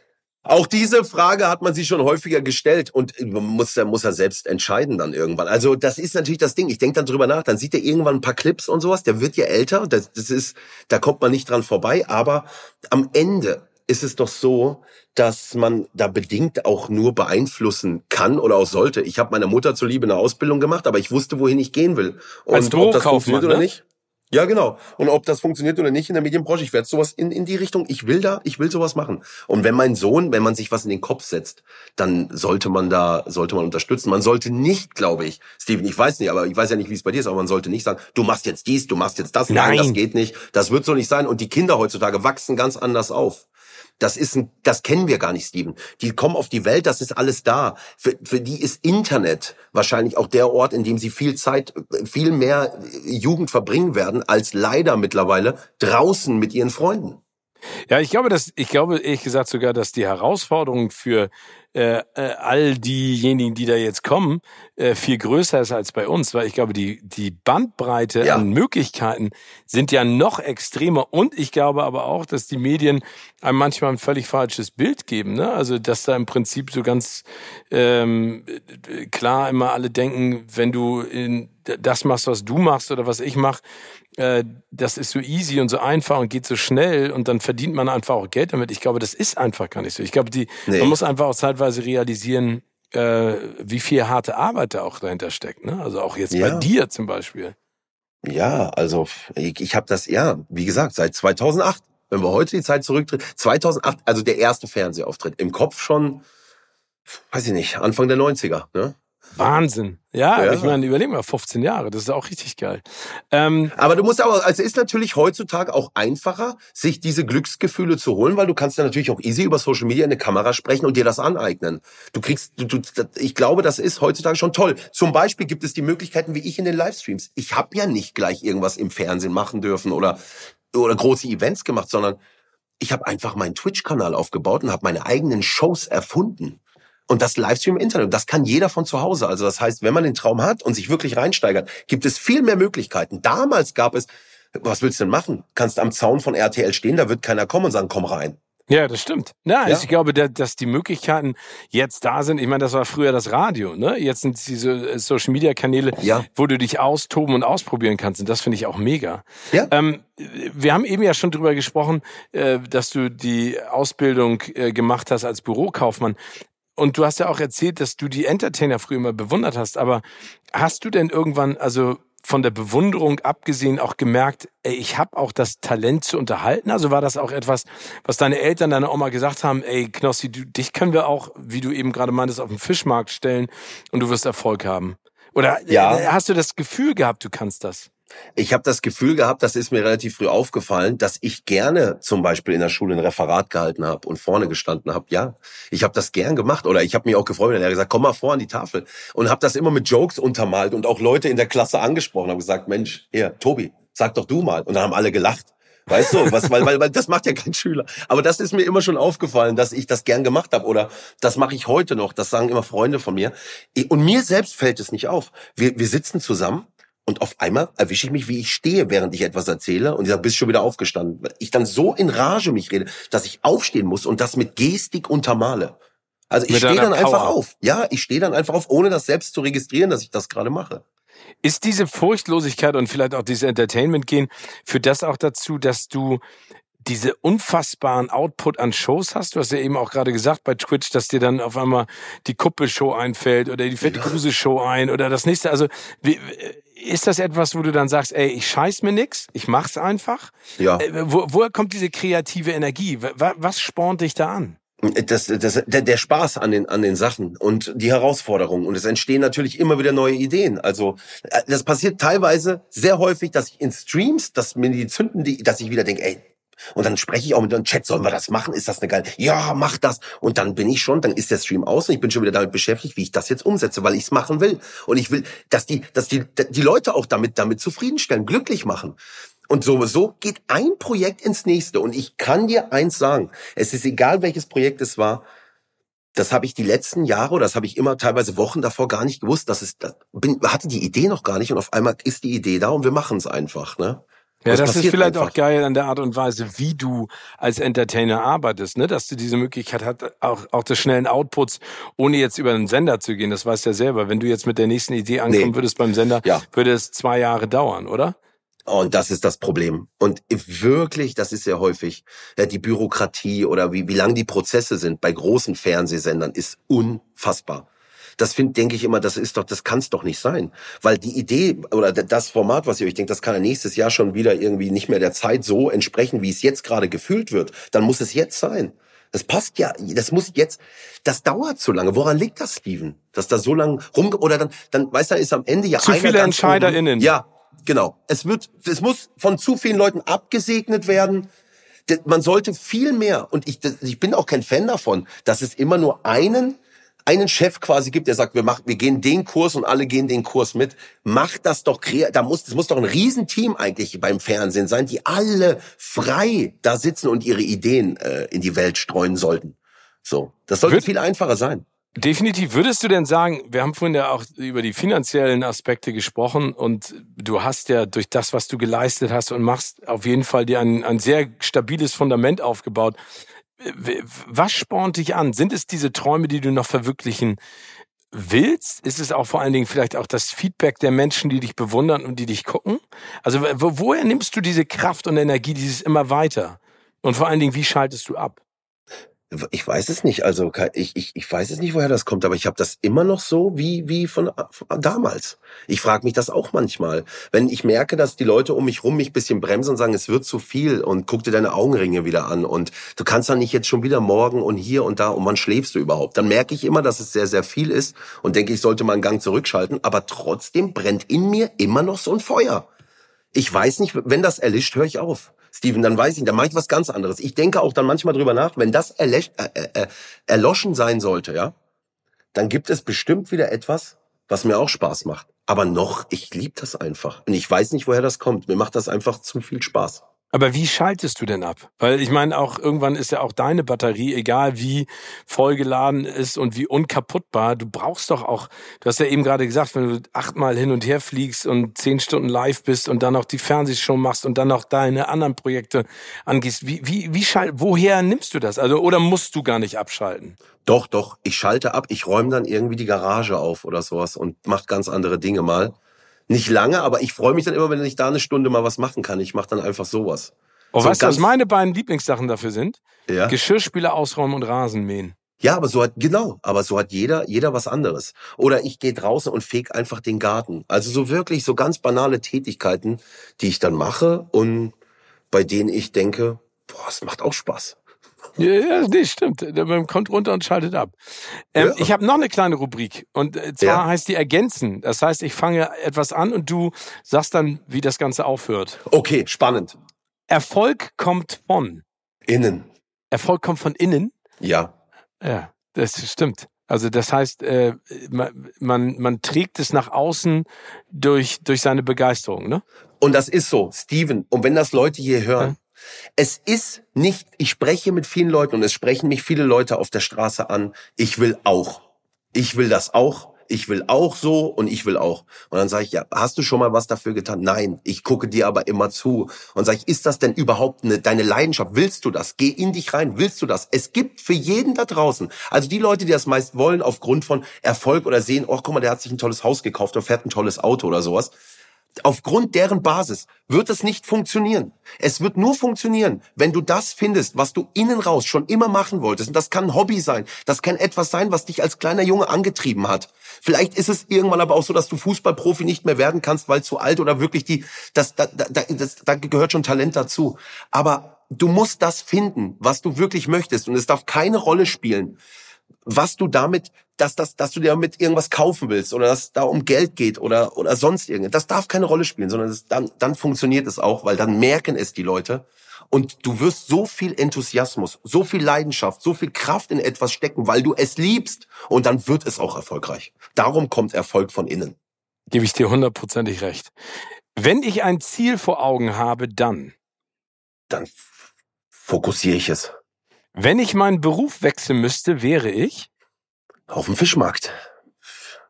Auch diese Frage hat man sich schon häufiger gestellt und muss er muss er selbst entscheiden dann irgendwann. Also das ist natürlich das Ding. Ich denke dann drüber nach. Dann sieht er irgendwann ein paar Clips und sowas. Der wird ja älter. Das, das ist, da kommt man nicht dran vorbei. Aber am Ende ist es doch so, dass man da bedingt auch nur beeinflussen kann oder auch sollte. Ich habe meiner Mutter zuliebe eine Ausbildung gemacht, aber ich wusste, wohin ich gehen will. Und Als ob das funktioniert ne? oder nicht. Ja, genau. Und ob das funktioniert oder nicht in der Medienbranche, ich werde sowas in, in die Richtung, ich will da, ich will sowas machen. Und wenn mein Sohn, wenn man sich was in den Kopf setzt, dann sollte man da, sollte man unterstützen. Man sollte nicht, glaube ich, Steven, ich weiß nicht, aber ich weiß ja nicht, wie es bei dir ist, aber man sollte nicht sagen, du machst jetzt dies, du machst jetzt das. Nein, Nein das geht nicht. Das wird so nicht sein. Und die Kinder heutzutage wachsen ganz anders auf. Das ist ein, das kennen wir gar nicht, Steven. Die kommen auf die Welt, das ist alles da. Für, für die ist Internet wahrscheinlich auch der Ort, in dem sie viel Zeit, viel mehr Jugend verbringen werden, als leider mittlerweile draußen mit ihren Freunden. Ja, ich glaube, dass ich glaube ehrlich gesagt sogar, dass die Herausforderung für äh, äh, all diejenigen, die da jetzt kommen, äh, viel größer ist als bei uns, weil ich glaube, die die Bandbreite ja. an Möglichkeiten sind ja noch extremer und ich glaube aber auch, dass die Medien einem manchmal ein völlig falsches Bild geben, ne? Also dass da im Prinzip so ganz ähm, klar immer alle denken, wenn du in das machst, was du machst oder was ich mache, äh, das ist so easy und so einfach und geht so schnell und dann verdient man einfach auch Geld damit. Ich glaube, das ist einfach gar nicht so. Ich glaube, die, nee. man muss einfach auch zeitweise realisieren, äh, wie viel harte Arbeit da auch dahinter steckt. Ne? Also auch jetzt ja. bei dir zum Beispiel. Ja, also ich, ich habe das, ja, wie gesagt, seit 2008, wenn wir heute die Zeit zurücktreten, 2008, also der erste Fernsehauftritt, im Kopf schon, weiß ich nicht, Anfang der 90er. Ne? Wahnsinn. Ja, ja. ich meine, überleg mal, 15 Jahre, das ist auch richtig geil. Ähm, aber du musst aber, also ist natürlich heutzutage auch einfacher, sich diese Glücksgefühle zu holen, weil du kannst ja natürlich auch easy über Social Media in eine Kamera sprechen und dir das aneignen. Du kriegst, du, du, ich glaube, das ist heutzutage schon toll. Zum Beispiel gibt es die Möglichkeiten wie ich in den Livestreams. Ich habe ja nicht gleich irgendwas im Fernsehen machen dürfen oder oder große Events gemacht, sondern ich habe einfach meinen Twitch-Kanal aufgebaut und habe meine eigenen Shows erfunden. Und das Livestream im Internet, das kann jeder von zu Hause. Also das heißt, wenn man den Traum hat und sich wirklich reinsteigert, gibt es viel mehr Möglichkeiten. Damals gab es, was willst du denn machen? Kannst am Zaun von RTL stehen, da wird keiner kommen und sagen, komm rein. Ja, das stimmt. Ja, ja. ich glaube, dass die Möglichkeiten jetzt da sind. Ich meine, das war früher das Radio, ne? Jetzt sind diese äh, Social Media Kanäle, ja. wo du dich austoben und ausprobieren kannst. Und das finde ich auch mega. Ja. Ähm, wir haben eben ja schon drüber gesprochen, äh, dass du die Ausbildung äh, gemacht hast als Bürokaufmann. Und du hast ja auch erzählt, dass du die Entertainer früher immer bewundert hast. Aber hast du denn irgendwann, also von der Bewunderung abgesehen, auch gemerkt, ey, ich habe auch das Talent zu unterhalten? Also war das auch etwas, was deine Eltern, deine Oma gesagt haben, ey, Knossi, du, dich können wir auch, wie du eben gerade meintest, auf den Fischmarkt stellen und du wirst Erfolg haben? Oder ja. Äh, hast du das Gefühl gehabt, du kannst das? Ich habe das Gefühl gehabt, das ist mir relativ früh aufgefallen, dass ich gerne zum Beispiel in der Schule ein Referat gehalten habe und vorne gestanden habe. Ja, ich habe das gern gemacht oder ich habe mich auch gefreut, wenn er gesagt, komm mal vor an die Tafel und habe das immer mit Jokes untermalt und auch Leute in der Klasse angesprochen, habe gesagt, Mensch, hier, Tobi, sag doch du mal. Und dann haben alle gelacht. Weißt du, was, weil, weil, weil das macht ja kein Schüler. Aber das ist mir immer schon aufgefallen, dass ich das gern gemacht habe oder das mache ich heute noch. Das sagen immer Freunde von mir. Und mir selbst fällt es nicht auf. Wir, wir sitzen zusammen und auf einmal erwische ich mich, wie ich stehe, während ich etwas erzähle. Und ich sage, bist schon wieder aufgestanden. Ich dann so in Rage mich rede, dass ich aufstehen muss und das mit Gestik untermale. Also ich stehe dann Power. einfach auf. Ja, ich stehe dann einfach auf, ohne das selbst zu registrieren, dass ich das gerade mache. Ist diese Furchtlosigkeit und vielleicht auch dieses Entertainment-Gehen für das auch dazu, dass du diese unfassbaren Output an Shows hast. Du hast ja eben auch gerade gesagt bei Twitch, dass dir dann auf einmal die Kuppelshow einfällt oder die Fette Kruse Show ein oder das nächste. Also wie, ist das etwas, wo du dann sagst, ey, ich scheiß mir nix, ich mach's einfach? Ja. Äh, wo, woher kommt diese kreative Energie? Was spornt dich da an? Das, das, der, der Spaß an den, an den Sachen und die Herausforderungen. Und es entstehen natürlich immer wieder neue Ideen. Also äh, das passiert teilweise sehr häufig, dass ich in Streams, dass mir die zünden, die, dass ich wieder denke, ey, und dann spreche ich auch mit dem Chat, sollen wir das machen? Ist das eine geile? Ja, mach das. Und dann bin ich schon, dann ist der Stream aus und ich bin schon wieder damit beschäftigt, wie ich das jetzt umsetze, weil ich es machen will. Und ich will, dass die, dass die, die Leute auch damit, damit zufriedenstellen, glücklich machen. Und sowieso geht ein Projekt ins nächste. Und ich kann dir eins sagen, es ist egal, welches Projekt es war, das habe ich die letzten Jahre, oder das habe ich immer teilweise Wochen davor gar nicht gewusst, das bin, hatte die Idee noch gar nicht und auf einmal ist die Idee da und wir machen es einfach, ne? Ja, das, das ist vielleicht einfach. auch geil an der Art und Weise, wie du als Entertainer arbeitest, ne? dass du diese Möglichkeit hast, auch, auch des schnellen Outputs, ohne jetzt über einen Sender zu gehen. Das weißt du ja selber. Wenn du jetzt mit der nächsten Idee ankommen nee. würdest beim Sender, ja. würde es zwei Jahre dauern, oder? Und das ist das Problem. Und wirklich, das ist sehr häufig, ja, die Bürokratie oder wie, wie lang die Prozesse sind bei großen Fernsehsendern ist unfassbar. Das finde, denke ich immer, das ist doch, das kann es doch nicht sein. Weil die Idee oder das Format, was ihr euch denkt, das kann ja nächstes Jahr schon wieder irgendwie nicht mehr der Zeit so entsprechen, wie es jetzt gerade gefühlt wird. Dann muss es jetzt sein. Das passt ja, das muss jetzt, das dauert zu lange. Woran liegt das, Steven? Dass da so lange rum, oder dann, dann, weißt du, ist am Ende ja Zu viele EntscheiderInnen. Ja, genau. Es wird, es muss von zu vielen Leuten abgesegnet werden. Man sollte viel mehr, und ich, ich bin auch kein Fan davon, dass es immer nur einen einen Chef quasi gibt, der sagt, wir machen, wir gehen den Kurs und alle gehen den Kurs mit, macht das doch da muss, das muss doch ein Riesenteam eigentlich beim Fernsehen sein, die alle frei da sitzen und ihre Ideen äh, in die Welt streuen sollten. So, das sollte Wird viel einfacher sein. Definitiv. Würdest du denn sagen, wir haben vorhin ja auch über die finanziellen Aspekte gesprochen und du hast ja durch das, was du geleistet hast und machst, auf jeden Fall dir ein, ein sehr stabiles Fundament aufgebaut. Was spornt dich an? Sind es diese Träume, die du noch verwirklichen willst? Ist es auch vor allen Dingen vielleicht auch das Feedback der Menschen, die dich bewundern und die dich gucken? Also woher nimmst du diese Kraft und Energie, dieses immer weiter? Und vor allen Dingen, wie schaltest du ab? Ich weiß es nicht. Also ich, ich, ich weiß es nicht, woher das kommt, aber ich habe das immer noch so wie, wie von, von damals. Ich frage mich das auch manchmal. Wenn ich merke, dass die Leute um mich rum mich bisschen bremsen und sagen, es wird zu viel und guck dir deine Augenringe wieder an und du kannst dann nicht jetzt schon wieder morgen und hier und da und wann schläfst du überhaupt? Dann merke ich immer, dass es sehr, sehr viel ist und denke, ich sollte mal einen Gang zurückschalten, aber trotzdem brennt in mir immer noch so ein Feuer. Ich weiß nicht, wenn das erlischt, höre ich auf. Steven, dann weiß ich, dann mache ich was ganz anderes. Ich denke auch dann manchmal drüber nach, wenn das erlösch, äh, äh, äh, erloschen sein sollte, ja, dann gibt es bestimmt wieder etwas, was mir auch Spaß macht. Aber noch, ich liebe das einfach. Und ich weiß nicht, woher das kommt. Mir macht das einfach zu viel Spaß. Aber wie schaltest du denn ab? Weil ich meine, auch irgendwann ist ja auch deine Batterie, egal wie vollgeladen ist und wie unkaputtbar, du brauchst doch auch, du hast ja eben gerade gesagt, wenn du achtmal hin und her fliegst und zehn Stunden live bist und dann noch die Fernsehshow machst und dann noch deine anderen Projekte angehst, wie, wie, wie schalt, woher nimmst du das? Also, oder musst du gar nicht abschalten? Doch, doch, ich schalte ab, ich räume dann irgendwie die Garage auf oder sowas und mach ganz andere Dinge mal nicht lange, aber ich freue mich dann immer, wenn ich da eine Stunde mal was machen kann. Ich mache dann einfach sowas. Oh, so weißt du, was meine beiden Lieblingssachen dafür sind? Ja. Geschirrspüler ausräumen und Rasenmähen. Ja, aber so hat, genau, aber so hat jeder, jeder was anderes. Oder ich gehe draußen und feg einfach den Garten. Also so wirklich so ganz banale Tätigkeiten, die ich dann mache und bei denen ich denke, boah, es macht auch Spaß. Ja, ja nee, stimmt. Man kommt runter und schaltet ab. Ähm, ja. Ich habe noch eine kleine Rubrik und äh, zwar ja. heißt die Ergänzen. Das heißt, ich fange etwas an und du sagst dann, wie das Ganze aufhört. Okay, spannend. Erfolg kommt von innen. Erfolg kommt von innen? Ja. Ja, das stimmt. Also das heißt, äh, man, man, man trägt es nach außen durch, durch seine Begeisterung, ne? Und das ist so, Steven. Und wenn das Leute hier hören. Es ist nicht, ich spreche mit vielen Leuten und es sprechen mich viele Leute auf der Straße an, ich will auch. Ich will das auch ich will auch so und ich will auch. Und dann sage ich, ja, hast du schon mal was dafür getan? Nein, ich gucke dir aber immer zu. Und sage ich, ist das denn überhaupt eine, deine Leidenschaft? Willst du das? Geh in dich rein, willst du das? Es gibt für jeden da draußen, also die Leute, die das meist wollen, aufgrund von Erfolg oder sehen, oh, guck mal, der hat sich ein tolles Haus gekauft oder fährt ein tolles Auto oder sowas aufgrund deren Basis wird es nicht funktionieren. Es wird nur funktionieren, wenn du das findest, was du innen raus schon immer machen wolltest. Und das kann ein Hobby sein. Das kann etwas sein, was dich als kleiner Junge angetrieben hat. Vielleicht ist es irgendwann aber auch so, dass du Fußballprofi nicht mehr werden kannst, weil zu alt oder wirklich die, das, da, da, das, da gehört schon Talent dazu. Aber du musst das finden, was du wirklich möchtest. Und es darf keine Rolle spielen, was du damit, dass, dass, dass du dir damit irgendwas kaufen willst oder dass da um Geld geht oder, oder sonst irgendwas. Das darf keine Rolle spielen, sondern das, dann, dann funktioniert es auch, weil dann merken es die Leute. Und du wirst so viel Enthusiasmus, so viel Leidenschaft, so viel Kraft in etwas stecken, weil du es liebst. Und dann wird es auch erfolgreich. Darum kommt Erfolg von innen. Gebe ich dir hundertprozentig recht. Wenn ich ein Ziel vor Augen habe, dann? Dann fokussiere ich es. Wenn ich meinen Beruf wechseln müsste, wäre ich? Auf dem Fischmarkt.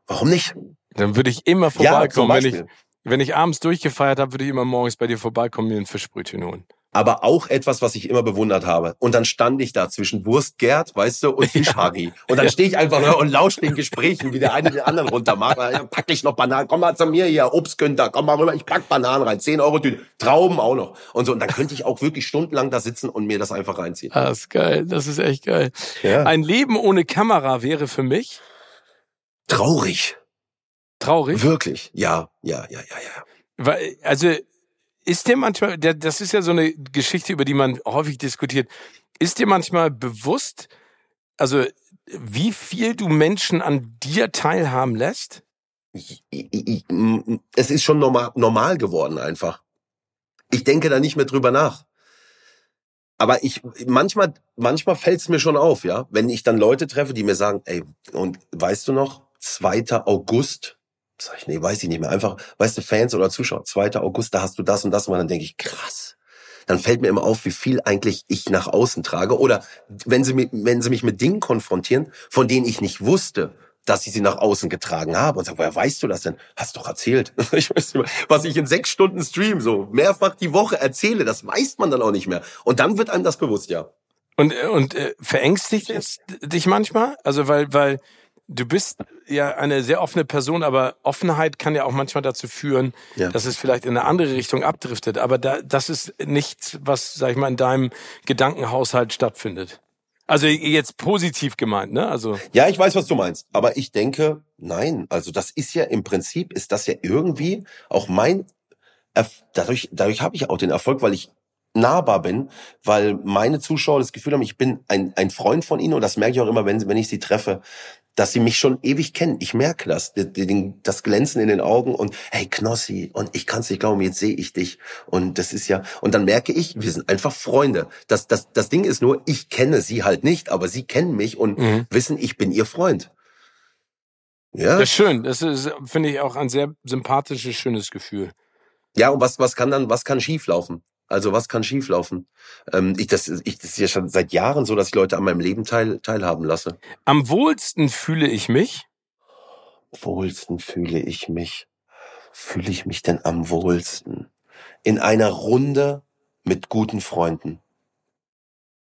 Warum nicht? Dann würde ich immer vorbeikommen. Ja, wenn, ich, wenn ich abends durchgefeiert habe, würde ich immer morgens bei dir vorbeikommen, mir ein Fischbrötchen holen aber auch etwas, was ich immer bewundert habe. Und dann stand ich da zwischen Wurstgerd, weißt du, und Fischharry. Ja. Und dann stehe ich einfach nur und lausche den Gesprächen, wie der eine den anderen runtermacht. Pack ich noch Bananen, komm mal zu mir hier, Obstgünter, komm mal rüber, ich pack Bananen rein, 10 Euro Tüte, Trauben auch noch. Und so, und dann könnte ich auch wirklich stundenlang da sitzen und mir das einfach reinziehen. Ah, das ist geil, das ist echt geil. Ja. Ein Leben ohne Kamera wäre für mich? Traurig. Traurig? Wirklich, ja, ja, ja, ja, ja. Weil, also ist dir manchmal, das ist ja so eine Geschichte, über die man häufig diskutiert, ist dir manchmal bewusst, also wie viel du Menschen an dir teilhaben lässt? Es ist schon normal, normal geworden einfach. Ich denke da nicht mehr drüber nach. Aber ich manchmal manchmal fällt es mir schon auf, ja, wenn ich dann Leute treffe, die mir sagen, ey, und weißt du noch, 2. August Sag ich, nee, weiß ich nicht mehr. Einfach, weißt du, Fans oder Zuschauer, 2. August, da hast du das und das. Und dann denke ich, krass. Dann fällt mir immer auf, wie viel eigentlich ich nach außen trage. Oder wenn sie, mich, wenn sie mich mit Dingen konfrontieren, von denen ich nicht wusste, dass ich sie nach außen getragen habe und sage, woher weißt du das denn? Hast doch erzählt. Ich weiß nicht mehr, was ich in sechs Stunden Stream so mehrfach die Woche erzähle, das weiß man dann auch nicht mehr. Und dann wird einem das bewusst, ja. Und, und äh, verängstigt es dich manchmal? Also weil, weil du bist ja eine sehr offene Person, aber Offenheit kann ja auch manchmal dazu führen, ja. dass es vielleicht in eine andere Richtung abdriftet. Aber da, das ist nichts, was, sag ich mal, in deinem Gedankenhaushalt stattfindet. Also jetzt positiv gemeint, ne? Also ja, ich weiß, was du meinst, aber ich denke, nein. Also das ist ja im Prinzip ist das ja irgendwie auch mein Erf dadurch dadurch habe ich auch den Erfolg, weil ich nahbar bin, weil meine Zuschauer das Gefühl haben, ich bin ein, ein Freund von ihnen und das merke ich auch immer, wenn, wenn ich sie treffe, dass sie mich schon ewig kennen. Ich merke das, das Glänzen in den Augen und hey Knossi und ich kann es nicht glauben, jetzt sehe ich dich und das ist ja und dann merke ich, wir sind einfach Freunde. Das das das Ding ist nur, ich kenne sie halt nicht, aber sie kennen mich und mhm. wissen, ich bin ihr Freund. Ja. Das ist schön. Das ist finde ich auch ein sehr sympathisches, schönes Gefühl. Ja, und was was kann dann was kann schieflaufen? Also was kann schieflaufen? Ähm, ich, das, ich, das ist ja schon seit Jahren so, dass ich Leute an meinem Leben teil, teilhaben lasse. Am wohlsten fühle ich mich? Wohlsten fühle ich mich. Fühle ich mich denn am wohlsten? In einer Runde mit guten Freunden.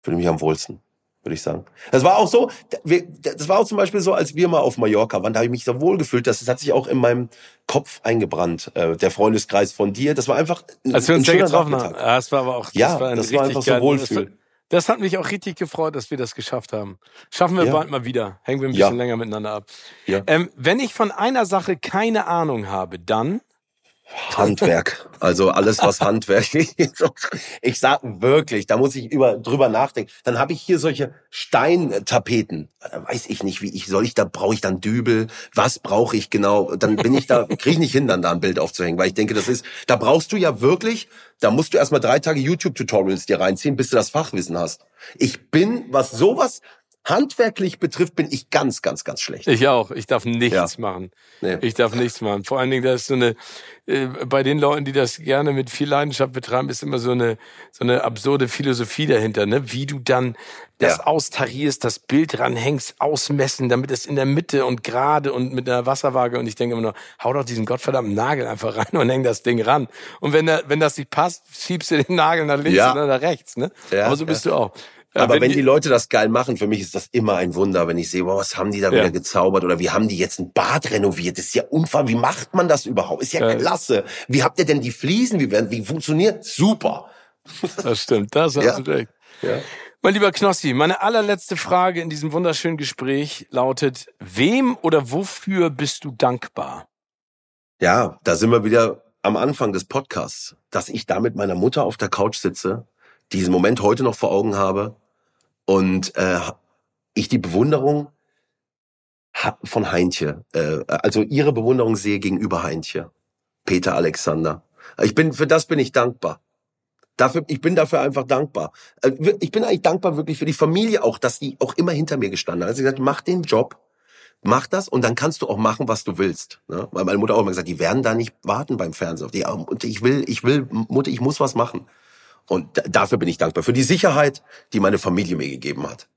Fühle mich am wohlsten würde ich sagen. Das war auch so, das war auch zum Beispiel so, als wir mal auf Mallorca waren, da habe ich mich so wohl gefühlt, das, hat sich auch in meinem Kopf eingebrannt, äh, der Freundeskreis von dir. Das war einfach ein, Als wir uns ein getroffen haben. Ja, das war aber auch, das ja, war, ein das war einfach so Wohlfühl. Das hat mich auch richtig gefreut, dass wir das geschafft haben. Schaffen wir ja. bald mal wieder. Hängen wir ein bisschen ja. länger miteinander ab. Ja. Ähm, wenn ich von einer Sache keine Ahnung habe, dann Handwerk. Also alles, was Handwerk ist. Ich sag wirklich, da muss ich über, drüber nachdenken. Dann habe ich hier solche Steintapeten. Da weiß ich nicht, wie ich soll ich da brauche ich dann Dübel? Was brauche ich genau? Dann bin ich da kriege ich nicht hin, dann da ein Bild aufzuhängen, weil ich denke, das ist, da brauchst du ja wirklich, da musst du erstmal drei Tage YouTube-Tutorials dir reinziehen, bis du das Fachwissen hast. Ich bin, was sowas handwerklich betrifft, bin ich ganz, ganz, ganz schlecht. Ich auch. Ich darf nichts ja. machen. Nee. Ich darf nichts machen. Vor allen Dingen, da ist so eine, äh, bei den Leuten, die das gerne mit viel Leidenschaft betreiben, ist immer so eine, so eine absurde Philosophie dahinter, ne? Wie du dann das ja. austarierst, das Bild ranhängst, ausmessen, damit es in der Mitte und gerade und mit einer Wasserwaage. Und ich denke immer nur, hau doch diesen gottverdammten Nagel einfach rein und häng das Ding ran. Und wenn, der, wenn das nicht passt, schiebst du den Nagel nach links ja. oder nach rechts, ne? Ja, Aber so bist du auch. Aber wenn, wenn die, Leute das geil machen, für mich ist das immer ein Wunder, wenn ich sehe, wow, was haben die da ja. wieder gezaubert oder wie haben die jetzt ein Bad renoviert? Das ist ja unfassbar. Wie macht man das überhaupt? Ist ja, ja. klasse. Wie habt ihr denn die Fliesen? Wie, werden, wie funktioniert? Super. Das stimmt, das hast ja. du recht. Ja. Mein lieber Knossi, meine allerletzte Frage in diesem wunderschönen Gespräch lautet, wem oder wofür bist du dankbar? Ja, da sind wir wieder am Anfang des Podcasts, dass ich da mit meiner Mutter auf der Couch sitze, diesen Moment heute noch vor Augen habe und äh, ich die Bewunderung von Heintje, äh, also ihre Bewunderung sehe gegenüber Heintje, Peter Alexander. Ich bin für das bin ich dankbar. Dafür, ich bin dafür einfach dankbar. Äh, ich bin eigentlich dankbar wirklich für die Familie auch, dass die auch immer hinter mir gestanden hat. Also gesagt, mach den Job, mach das und dann kannst du auch machen, was du willst. Ne? Weil meine Mutter auch immer gesagt, die werden da nicht warten beim Fernsehen. Und ich will, ich will, Mutter, ich muss was machen. Und dafür bin ich dankbar. Für die Sicherheit, die meine Familie mir gegeben hat.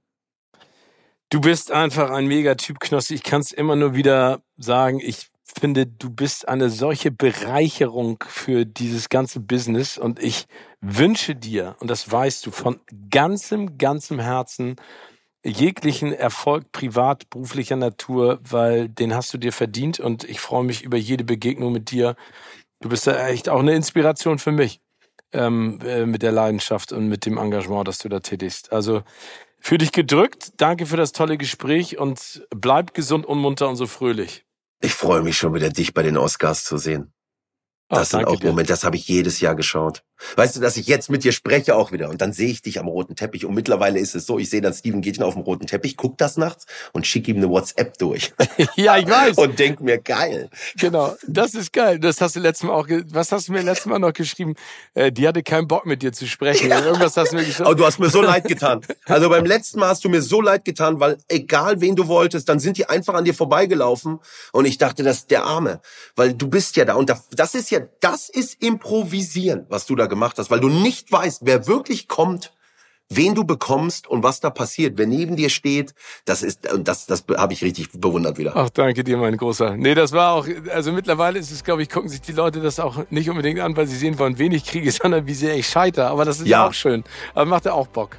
Du bist einfach ein Megatyp, Knossi. Ich kann es immer nur wieder sagen. Ich finde, du bist eine solche Bereicherung für dieses ganze Business und ich wünsche dir, und das weißt du, von ganzem, ganzem Herzen, jeglichen Erfolg privat, beruflicher Natur, weil den hast du dir verdient und ich freue mich über jede Begegnung mit dir. Du bist ja echt auch eine Inspiration für mich ähm, äh, mit der Leidenschaft und mit dem Engagement, das du da tätigst. Also für dich gedrückt. Danke für das tolle Gespräch und bleib gesund und munter und so fröhlich. Ich freue mich schon wieder, dich bei den Oscars zu sehen. Das oh, sind auch Momente, das habe ich jedes Jahr geschaut. Weißt du, dass ich jetzt mit dir spreche auch wieder und dann sehe ich dich am roten Teppich und mittlerweile ist es so, ich sehe dann Steven Gätchen auf dem roten Teppich, guck das nachts und schicke ihm eine WhatsApp durch. ja, ich weiß. Und denk mir, geil. Genau, das ist geil. Das hast du letztes Mal auch, was hast du mir letztes Mal noch geschrieben? Äh, die hatte keinen Bock mit dir zu sprechen. Ja. Irgendwas hast du mir geschrieben. Aber du hast mir so leid getan. Also beim letzten Mal hast du mir so leid getan, weil egal wen du wolltest, dann sind die einfach an dir vorbeigelaufen und ich dachte, das ist der Arme. Weil du bist ja da und das ist ja, das ist improvisieren, was du da gemacht hast, weil du nicht weißt, wer wirklich kommt, wen du bekommst und was da passiert, wer neben dir steht, das ist und das das habe ich richtig bewundert wieder. Ach, danke dir, mein großer. Nee, das war auch also mittlerweile ist es glaube ich gucken sich die Leute das auch nicht unbedingt an, weil sie sehen wollen, wen ich kriege, sondern wie sehr ich scheiter, aber das ist ja auch schön. Aber macht ja auch Bock.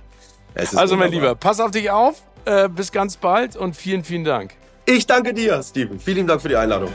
Also wunderbar. mein Lieber, pass auf dich auf, äh, bis ganz bald und vielen vielen Dank. Ich danke dir, Steven. Vielen Dank für die Einladung.